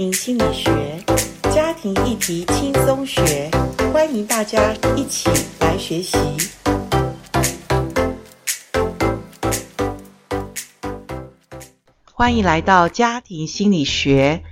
心理学，家庭议题轻松学，欢迎大家一起来学习。欢迎来到家庭心理学。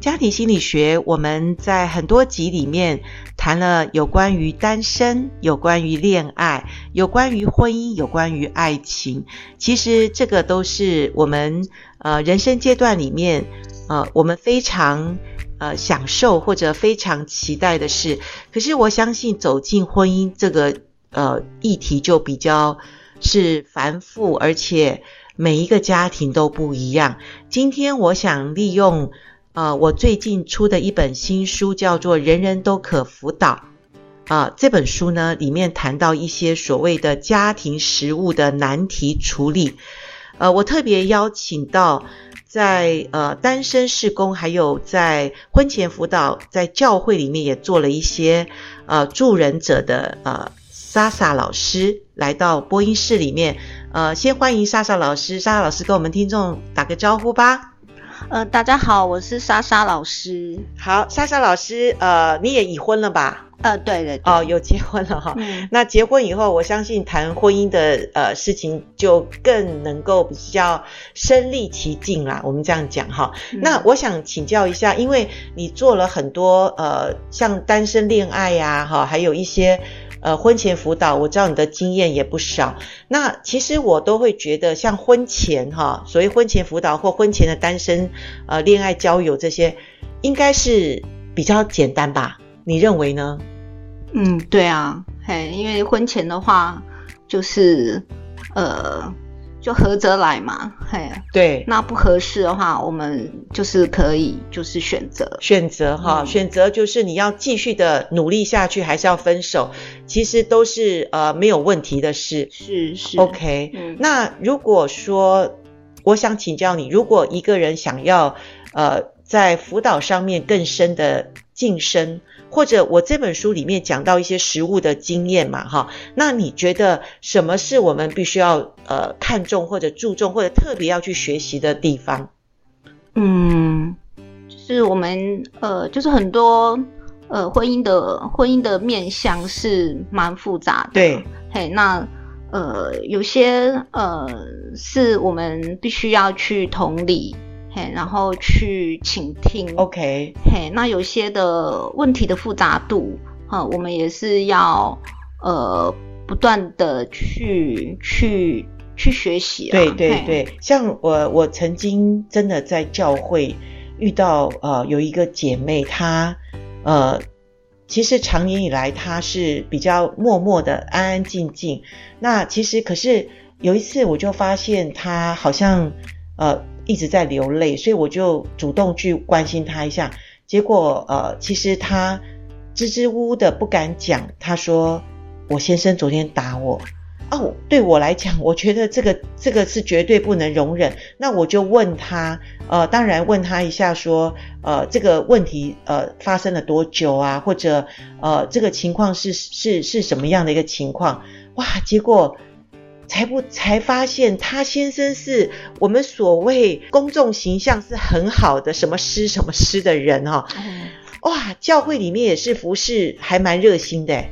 家庭心理学，我们在很多集里面谈了有关于单身、有关于恋爱、有关于婚姻、有关于爱情。其实这个都是我们呃人生阶段里面。呃，我们非常呃享受或者非常期待的事，可是我相信走进婚姻这个呃议题就比较是繁复，而且每一个家庭都不一样。今天我想利用呃我最近出的一本新书，叫做《人人都可辅导》啊、这本书呢里面谈到一些所谓的家庭实务的难题处理，呃，我特别邀请到。在呃单身事工，还有在婚前辅导，在教会里面也做了一些呃助人者的呃莎莎老师来到播音室里面，呃先欢迎莎莎老师，莎莎老师跟我们听众打个招呼吧。呃大家好，我是莎莎老师。好，莎莎老师，呃你也已婚了吧？呃，对的，哦，有结婚了哈。嗯。那结婚以后，我相信谈婚姻的呃事情就更能够比较身历其境啦。我们这样讲哈。嗯。那我想请教一下，因为你做了很多呃像单身恋爱呀，哈，还有一些呃婚前辅导，我知道你的经验也不少。那其实我都会觉得，像婚前哈，所谓婚前辅导或婚前的单身呃恋爱交友这些，应该是比较简单吧？你认为呢？嗯，对啊，嘿，因为婚前的话，就是呃，就合则来嘛，嘿，对，那不合适的话，我们就是可以就是选择。选择哈，选择就是你要继续的努力下去，还是要分手，其实都是呃没有问题的事，是是，OK，嗯，那如果说我想请教你，如果一个人想要呃在辅导上面更深的晋升。或者我这本书里面讲到一些实物的经验嘛，哈，那你觉得什么是我们必须要呃看重或者注重或者特别要去学习的地方？嗯，就是我们呃，就是很多呃婚姻的婚姻的面向是蛮复杂的，对，嘿，那呃有些呃是我们必须要去同理。嘿，然后去倾听，OK，嘿，那有些的问题的复杂度，哈，我们也是要呃不断的去去去学习啊。对对对，像我我曾经真的在教会遇到呃有一个姐妹，她呃其实长年以来她是比较默默的安安静静，那其实可是有一次我就发现她好像呃。一直在流泪，所以我就主动去关心他一下。结果，呃，其实他支支吾吾的不敢讲。他说：“我先生昨天打我。”哦，对我来讲，我觉得这个这个是绝对不能容忍。那我就问他，呃，当然问他一下，说，呃，这个问题呃发生了多久啊？或者，呃，这个情况是是是什么样的一个情况？哇，结果。才不才发现，他先生是我们所谓公众形象是很好的，什么师什么师的人哈、哦。哇，教会里面也是服侍还蛮热心的，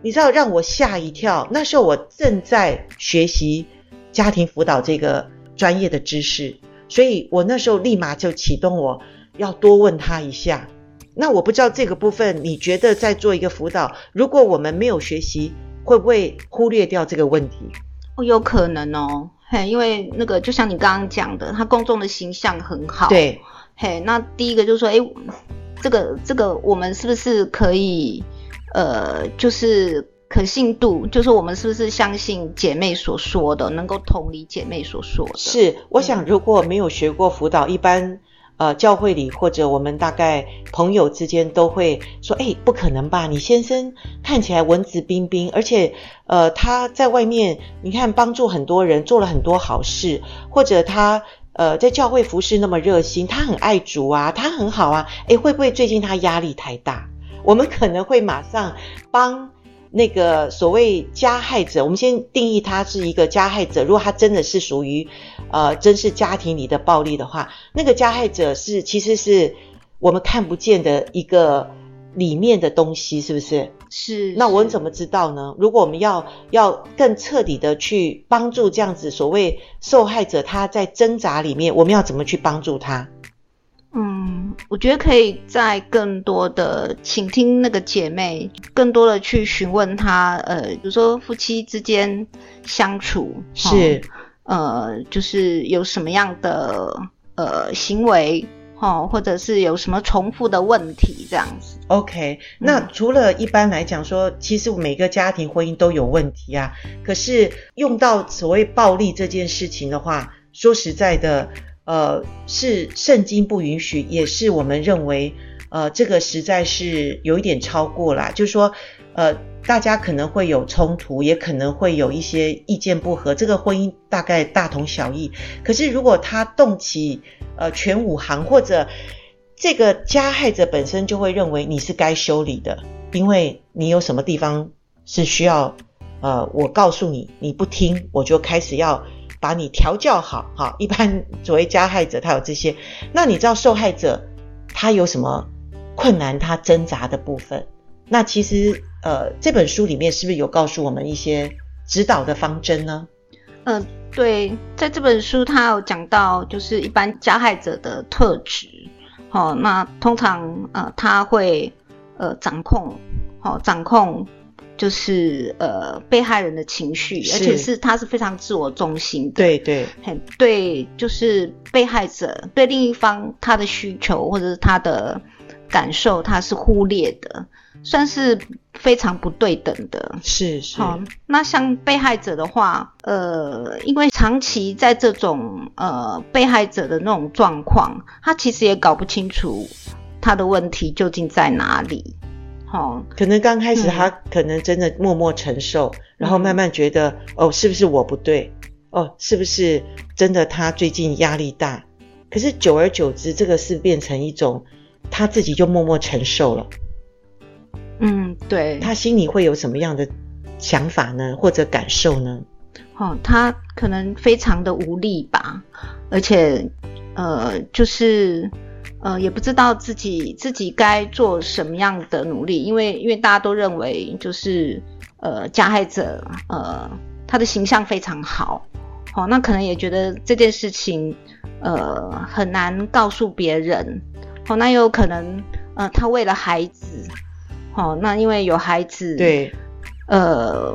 你知道让我吓一跳。那时候我正在学习家庭辅导这个专业的知识，所以我那时候立马就启动，我要多问他一下。那我不知道这个部分，你觉得在做一个辅导，如果我们没有学习，会不会忽略掉这个问题？哦，有可能哦，嘿，因为那个就像你刚刚讲的，他公众的形象很好，对，嘿，那第一个就是说，诶，这个这个我们是不是可以，呃，就是可信度，就是我们是不是相信姐妹所说的，能够同理姐妹所说的？是，我想如果没有学过辅导，一般。呃，教会里或者我们大概朋友之间都会说，哎，不可能吧？你先生看起来文质彬彬，而且呃他在外面你看帮助很多人，做了很多好事，或者他呃在教会服侍那么热心，他很爱主啊，他很好啊，哎，会不会最近他压力太大？我们可能会马上帮。那个所谓加害者，我们先定义他是一个加害者。如果他真的是属于，呃，真是家庭里的暴力的话，那个加害者是其实是我们看不见的一个里面的东西，是不是？是。那我们怎么知道呢？如果我们要要更彻底的去帮助这样子所谓受害者，他在挣扎里面，我们要怎么去帮助他？嗯，我觉得可以在更多的倾听那个姐妹，更多的去询问她，呃，比如说夫妻之间相处是，呃，就是有什么样的呃行为，哈，或者是有什么重复的问题这样子。OK，那除了一般来讲说，嗯，其实每个家庭婚姻都有问题啊，可是用到所谓暴力这件事情的话，说实在的。呃，是圣经不允许，也是我们认为，呃，这个实在是有一点超过了。就是说，呃，大家可能会有冲突，也可能会有一些意见不合，这个婚姻大概大同小异。可是如果他动起呃全武行，或者这个加害者本身就会认为你是该修理的，因为你有什么地方是需要，呃，我告诉你，你不听，我就开始要。把你调教好，哈，一般作为加害者他有这些，那你知道受害者他有什么困难，他挣扎的部分？那其实呃这本书里面是不是有告诉我们一些指导的方针呢？嗯、对，在这本书他有讲到，就是一般加害者的特质，好、那通常呃他会呃掌控，好、掌控。就是呃被害人的情绪，而且是他是非常自我中心的，对对，很对，就是被害者对另一方他的需求或者是他的感受，他是忽略的，算是非常不对等的。是是。好，那像被害者的话，呃，因为长期在这种呃被害者的那种状况，他其实也搞不清楚他的问题究竟在哪里。哦，可能刚开始他可能真的默默承受，嗯、然后慢慢觉得哦，是不是我不对？哦，是不是真的他最近压力大？可是久而久之，这个是变成一种他自己就默默承受了。嗯，对。他心里会有什么样的想法呢？或者感受呢？哦，他可能非常的无力吧，而且呃，就是。呃，也不知道自己自己该做什么样的努力，因为因为大家都认为就是呃加害者呃他的形象非常好，好、哦，那可能也觉得这件事情呃很难告诉别人，好、哦，那有可能呃他为了孩子，好、哦，那因为有孩子，对，呃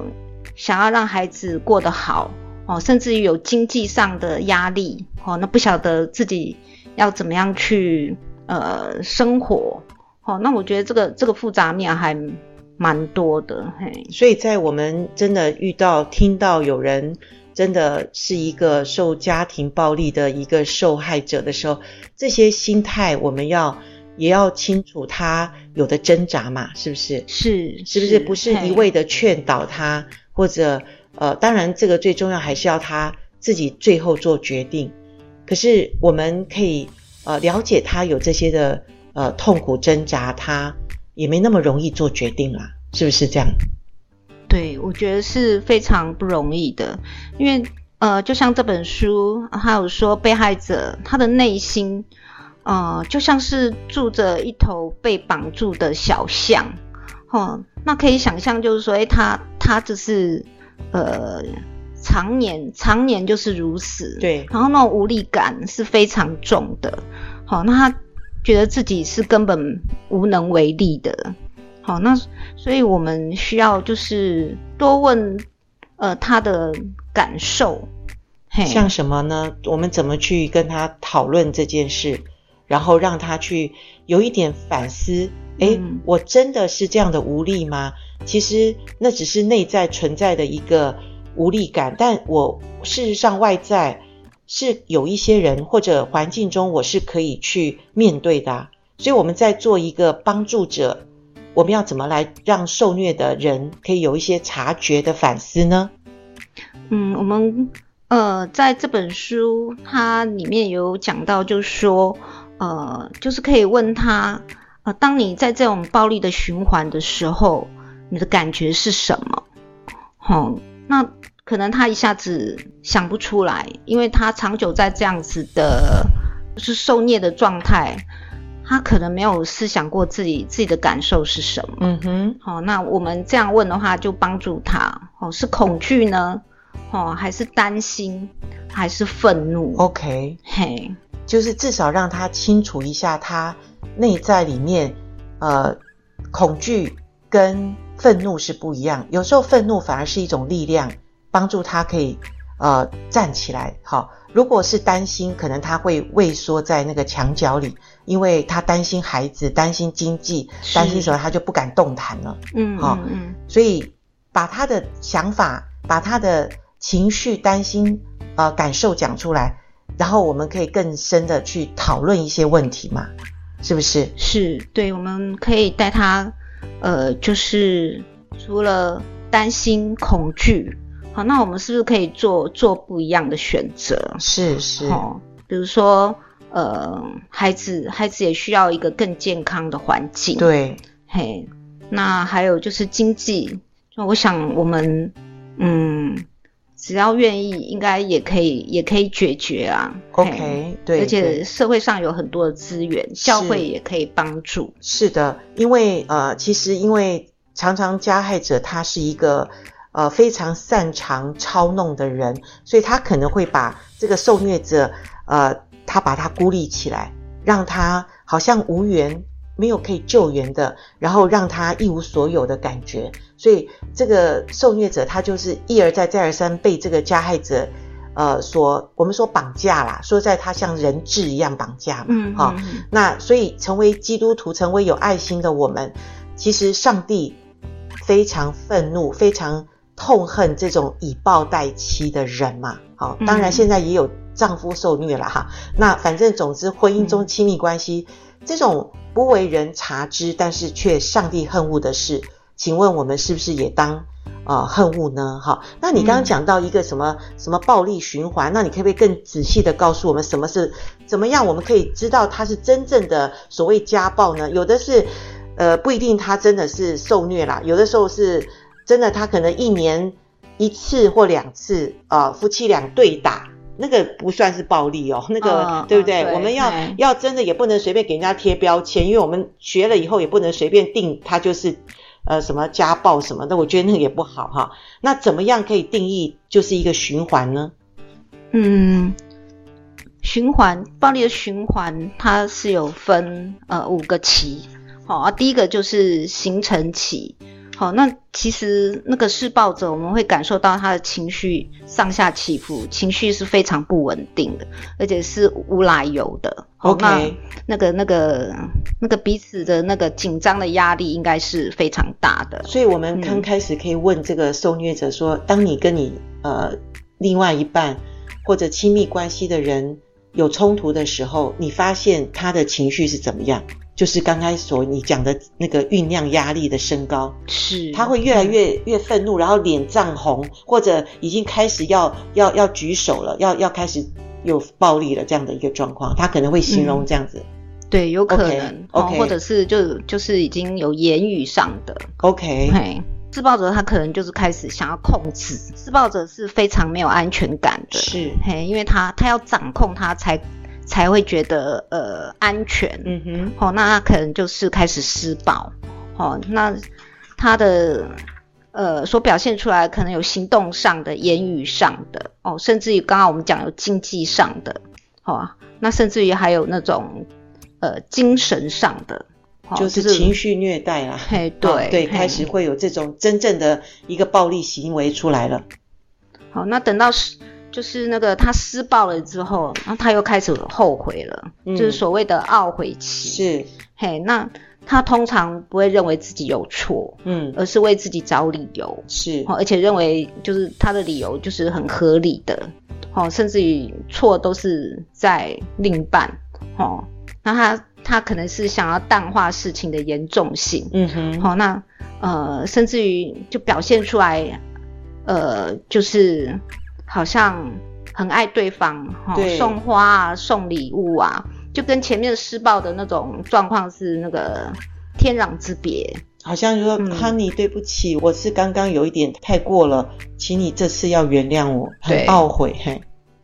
想要让孩子过得好，哦，甚至于有经济上的压力，哦，那不晓得自己。要怎么样去呃生活？好、哦，那我觉得这个这个复杂面还蛮多的。嘿，所以在我们真的遇到听到有人真的是一个受家庭暴力的一个受害者的时候，这些心态我们要也要清楚他有的挣扎嘛，是不是？是，是不是？不是一味的劝导他，或者呃，当然这个最重要还是要他自己最后做决定。可是我们可以呃了解他有这些的呃痛苦挣扎，他也没那么容易做决定啦，是不是这样？对，我觉得是非常不容易的，因为呃，就像这本书还有说，被害者他的内心呃就像是住着一头被绑住的小象，哦，那可以想象就是说，诶，他他就是呃。常年常年就是如此，对，然后那种无力感是非常重的，好，那他觉得自己是根本无能为力的，好，那所以我们需要就是多问呃他的感受，像什么呢？我们怎么去跟他讨论这件事，然后让他去有一点反思，诶，嗯，我真的是这样的无力吗？其实那只是内在存在的一个。无力感，但我事实上外在是有一些人或者环境中，我是可以去面对的。所以我们在做一个帮助者，我们要怎么来让受虐的人可以有一些察觉的反思呢？嗯，我们呃在这本书它里面有讲到，就是说呃，就是可以问他呃，当你在这种暴力的循环的时候，你的感觉是什么？好，那。可能他一下子想不出来，因为他长久在这样子的，就是受虐的状态，他可能没有思想过自己自己的感受是什么。嗯哼，好，那我们这样问的话，就帮助他。哦，是恐惧呢？哦，还是担心？还是愤怒？OK，嘿，就是至少让他清楚一下，他内在里面，呃，恐惧跟愤怒是不一样。有时候愤怒反而是一种力量，帮助他可以呃站起来。好。如果是担心，可能他会畏缩在那个墙角里，因为他担心孩子，担心经济，担心什么，他就不敢动弹了。嗯，好、哦，嗯，所以把他的想法、把他的情绪、担心、呃感受讲出来，然后我们可以更深的去讨论一些问题嘛，是不是？是，对，我们可以带他，呃，就是除了担心、恐惧。好，那我们是不是可以做做不一样的选择？是是，哦，比如说，呃，孩子孩子也需要一个更健康的环境。对，嘿，那还有就是经济，就我想我们，嗯，只要愿意，应该也可以也可以解决啊。OK，对，而且社会上有很多的资源，教会也可以帮助。是的，因为呃，其实因为常常加害者他是一个。呃，非常擅长操弄的人，所以他可能会把这个受虐者，呃，他把他孤立起来，让他好像无缘，没有可以救援的，然后让他一无所有的感觉。所以这个受虐者他就是一而再再而三被这个加害者，呃，所我们说绑架啦，说在他像人质一样绑架嘛，嗯，好、哦，那所以成为基督徒，成为有爱心的我们，其实上帝非常愤怒，非常。痛恨这种以暴待妻的人嘛，好，当然现在也有丈夫受虐了哈。嗯、那反正总之，婚姻中亲密关系、嗯、这种不为人察知，但是却上帝恨恶的事，请问我们是不是也当呃恨恶呢？哈，那你刚刚讲到一个什么、嗯、什么暴力循环，那你可不可以更仔细的告诉我们什么是怎么样？我们可以知道他是真正的所谓家暴呢？有的是呃不一定他真的是受虐啦，有的时候是。真的，他可能一年一次或两次，呃，夫妻俩对打，那个不算是暴力哦，那个、哦、对不对？对，我们要要真的也不能随便给人家贴标签，因为我们学了以后也不能随便定他就是呃什么家暴什么的，我觉得那个也不好哈。那怎么样可以定义就是一个循环呢？嗯，循环暴力的循环它是有分呃五个期，好啊，第一个就是形成期。好，那其实那个施暴者，我们会感受到他的情绪上下起伏，情绪是非常不稳定的，而且是无来由的。OK，那，那个那个那个彼此的那个紧张的压力应该是非常大的。所以，我们刚开始可以问这个受虐者说：嗯、当你跟你呃另外一半或者亲密关系的人有冲突的时候，你发现他的情绪是怎么样？就是刚才所你讲的那个酝酿压力的升高，是。他会越来越越愤怒，然后脸涨红，或者已经开始要要要举手了，要要开始有暴力了这样的一个状况，他可能会形容这样子。嗯、对，有可能，okay, okay. 或者是就就是已经有言语上的，OK，嘿，施暴者他可能就是开始想要控制，施暴者是非常没有安全感的，是。嘿，因为他他要掌控他才。才会觉得呃安全，嗯哼，好、哦，那他可能就是开始施暴，好、哦，那他的呃所表现出来可能有行动上的、言语上的，哦，甚至于刚刚我们讲有经济上的，好、哦，那甚至于还有那种呃精神上的，哦、就是情绪虐待啊，嘿，对、哦、对，开始会有这种真正的一个暴力行为出来了。好，那等到是。就是那个他施暴了之后，然后他又开始后悔了，嗯、就是所谓的懊悔期。是，嘿，那他通常不会认为自己有错，嗯，而是为自己找理由。是，而且认为就是他的理由就是很合理的，哦，甚至于错都是在另一半，哦，那他他可能是想要淡化事情的严重性，嗯哼，好，那呃，甚至于就表现出来，呃，就是。好像很爱对方，对送花啊，送礼物啊，就跟前面施暴的那种状况是那个天壤之别。好像说、嗯、，Honey，对不起，我是刚刚有一点太过了，请你这次要原谅我，很懊悔。嘿，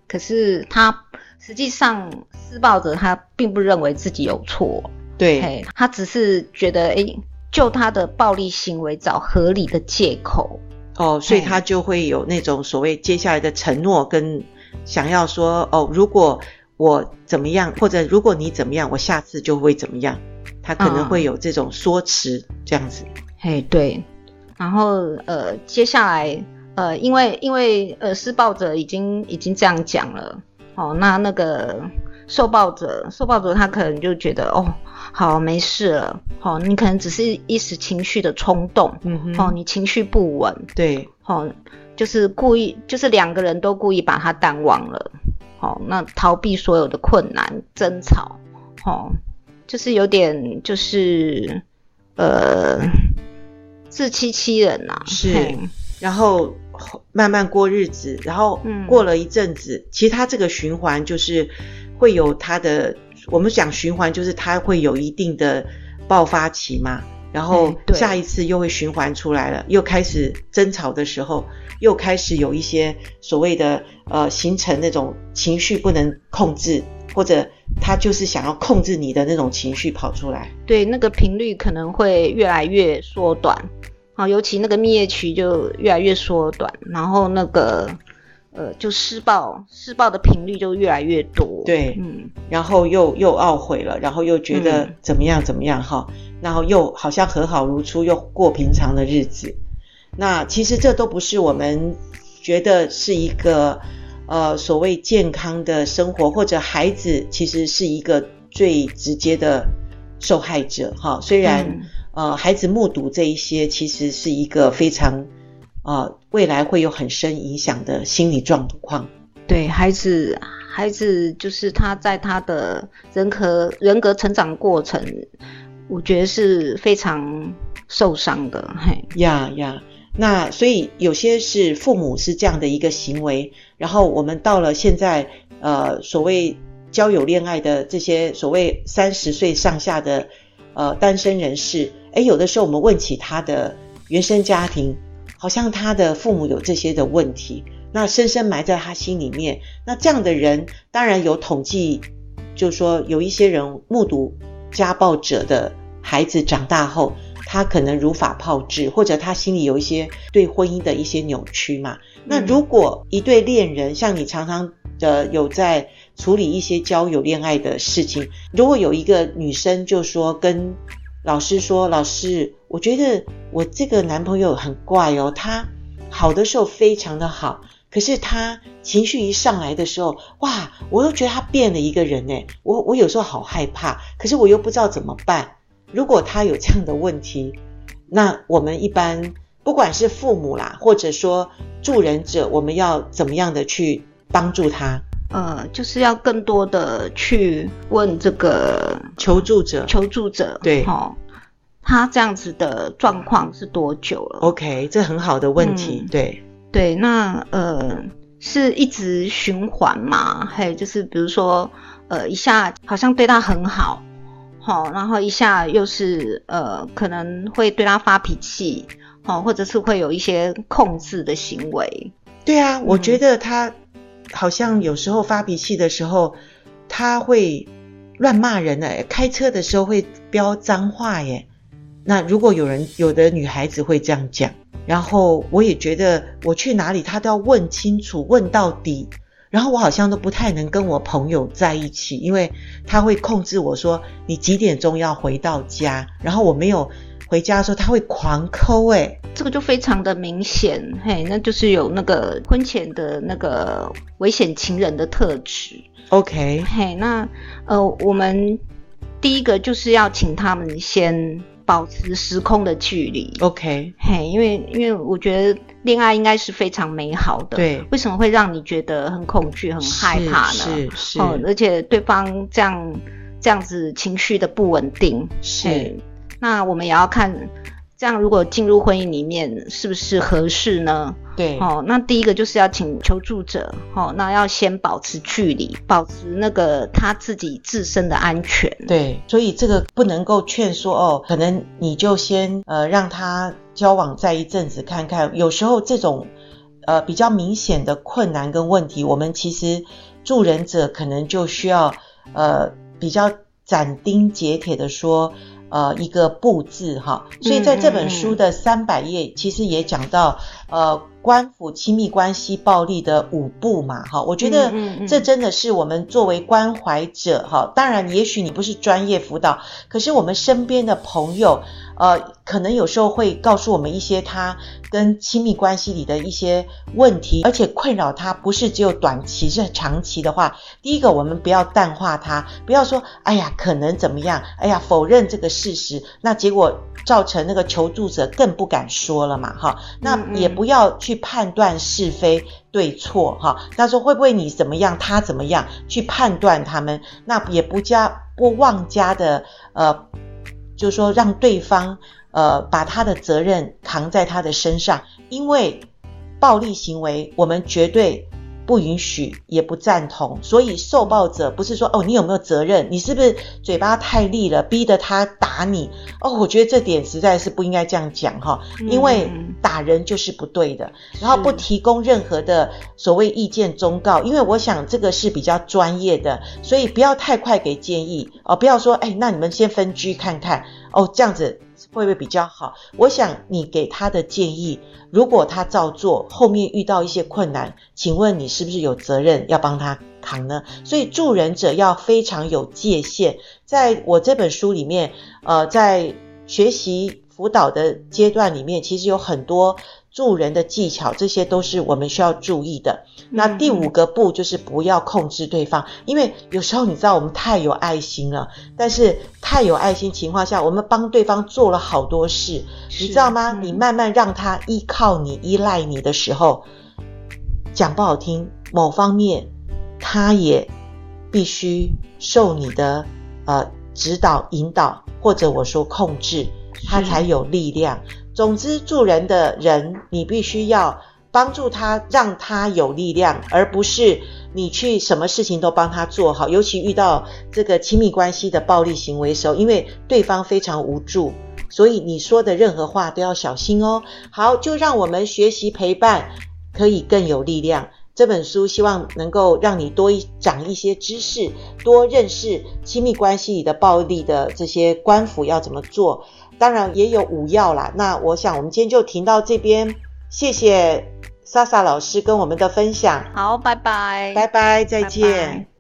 可是他实际上施暴者他并不认为自己有错，对，他只是觉得哎，就他的暴力行为找合理的借口。哦，所以他就会有那种所谓接下来的承诺跟想要说哦，如果我怎么样，或者如果你怎么样，我下次就会怎么样。他可能会有这种说辞这样子。嘿，对。然后呃，接下来呃，因为因为呃，施暴者已经已经这样讲了，哦，那那个受暴者受暴者他可能就觉得哦，好，没事了，哦，你可能只是一时情绪的冲动，嗯哼，哦，你情绪不稳，对，哦，就是故意，就是两个人都故意把他淡忘了，哦，那逃避所有的困难争吵，哦，就是有点就是呃。自欺欺人呐、啊，是，然后慢慢过日子，然后过了一阵子，嗯、其实他这个循环就是会有它的，我们讲循环就是它会有一定的爆发期嘛，然后下一次又会循环出来了，又开始争吵的时候，又开始有一些所谓的呃形成那种情绪不能控制，或者他就是想要控制你的那种情绪跑出来，对，那个频率可能会越来越缩短。啊，尤其那个蜜月期就越来越缩短，然后那个呃，就施暴施暴的频率就越来越多。对，嗯，然后又又懊悔了，然后又觉得怎么样怎么样哈、嗯，然后又好像和好如初，又过平常的日子。那其实这都不是我们觉得是一个呃所谓健康的生活，或者孩子其实是一个最直接的受害者哈。虽然。嗯呃，孩子目睹这一些，其实是一个非常，呃，未来会有很深影响的心理状况。对孩子，孩子就是他在他的人格人格成长过程，我觉得是非常受伤的。嘿，呀呀，那所以有些是父母是这样的一个行为，然后我们到了现在，呃，所谓交友恋爱的这些所谓三十岁上下的呃单身人士。诶，有的时候我们问起他的原生家庭，好像他的父母有这些的问题，那深深埋在他心里面。那这样的人，当然有统计，就是说有一些人目睹家暴者的孩子长大后，他可能如法炮制，或者他心里有一些对婚姻的一些扭曲嘛。那如果一对恋人，像你常常的有在处理一些交友恋爱的事情，如果有一个女生就说跟老师说：“老师，我觉得我这个男朋友很怪哦，他好的时候非常的好，可是他情绪一上来的时候，哇，我又觉得他变了一个人诶，我我有时候好害怕，可是我又不知道怎么办。如果他有这样的问题，那我们一般不管是父母啦，或者说助人者，我们要怎么样的去帮助他？”呃，就是要更多的去问这个求助者，求助者，对，哦，他这样子的状况是多久了？OK，这很好的问题，嗯、对，对，那呃，是一直循环嘛？嘿，就是比如说，呃，一下好像对他很好，好，然后一下又是呃，可能会对他发脾气，好，或者是会有一些控制的行为。对啊，我觉得他。好像有时候发脾气的时候，他会乱骂人诶，开车的时候会飙脏话耶。那如果有人，有的女孩子会这样讲，然后我也觉得我去哪里，她都要问清楚，问到底。然后我好像都不太能跟我朋友在一起，因为他会控制我说你几点钟要回到家，然后我没有。回家的时候他会狂抠哎，这个就非常的明显嘿，那就是有那个婚前的那个危险情人的特质。OK，嘿，那呃，我们第一个就是要请他们先保持时空的距离。OK，嘿，因为因为我觉得恋爱应该是非常美好的。对，为什么会让你觉得很恐惧、很害怕呢？是是，而且对方这样这样子情绪的不稳定是。那我们也要看，这样如果进入婚姻里面是不是合适呢？对，哦，那第一个就是要请求助者，哦，那要先保持距离，保持那个他自己自身的安全。对，所以这个不能够劝说哦，可能你就先呃让他交往在一阵子看看。有时候这种呃比较明显的困难跟问题，我们其实助人者可能就需要呃比较。斩钉截铁的说，呃，一个布置哈。所以在这本书的三百页，其实也讲到，呃。官府亲密关系暴力的五步嘛，哈，我觉得这真的是我们作为关怀者，哈，当然，也许你不是专业辅导，可是我们身边的朋友，呃，可能有时候会告诉我们一些他跟亲密关系里的一些问题，而且困扰他不是只有短期，是长期的话，第一个我们不要淡化他，不要说，哎呀，可能怎么样，哎呀，否认这个事实，那结果造成那个求助者更不敢说了嘛，哈，那也不要去。判断是非对错，哈，那说会不会你怎么样，他怎么样，去判断他们，那也不加不妄加的，呃，就是说让对方呃把他的责任扛在他的身上，因为暴力行为我们绝对。不允许，也不赞同，所以受暴者不是说哦，你有没有责任？你是不是嘴巴太利了，逼得他打你？哦，我觉得这点实在是不应该这样讲哈，因为打人就是不对的。然后不提供任何的所谓意见忠告，因为我想这个是比较专业的，所以不要太快给建议哦，不要说哎，那你们先分居看看哦，这样子。会不会比较好？我想你给他的建议，如果他照做，后面遇到一些困难，请问你是不是有责任要帮他扛呢？所以助人者要非常有界限。在我这本书里面，呃，在学习辅导的阶段里面，其实有很多。助人的技巧，这些都是我们需要注意的。那第五个步就是不要控制对方，因为有时候你知道我们太有爱心了，但是太有爱心情况下，我们帮对方做了好多事，你知道吗？你慢慢让他依靠你、依赖你的时候，讲不好听，某方面他也必须受你的呃指导、引导，或者我说控制，他才有力量。总之，助人的人，你必须要帮助他，让他有力量，而不是你去什么事情都帮他做好。尤其遇到这个亲密关系的暴力行为时候，因为对方非常无助，所以你说的任何话都要小心哦。好，就让我们学习陪伴，可以更有力量。这本书希望能够让你多一长一些知识，多认识亲密关系里的暴力的这些官府要怎么做。当然也有五要啦，那我想我们今天就停到这边，谢谢莎莎老师跟我们的分享。好，拜拜，拜拜，再见。拜拜。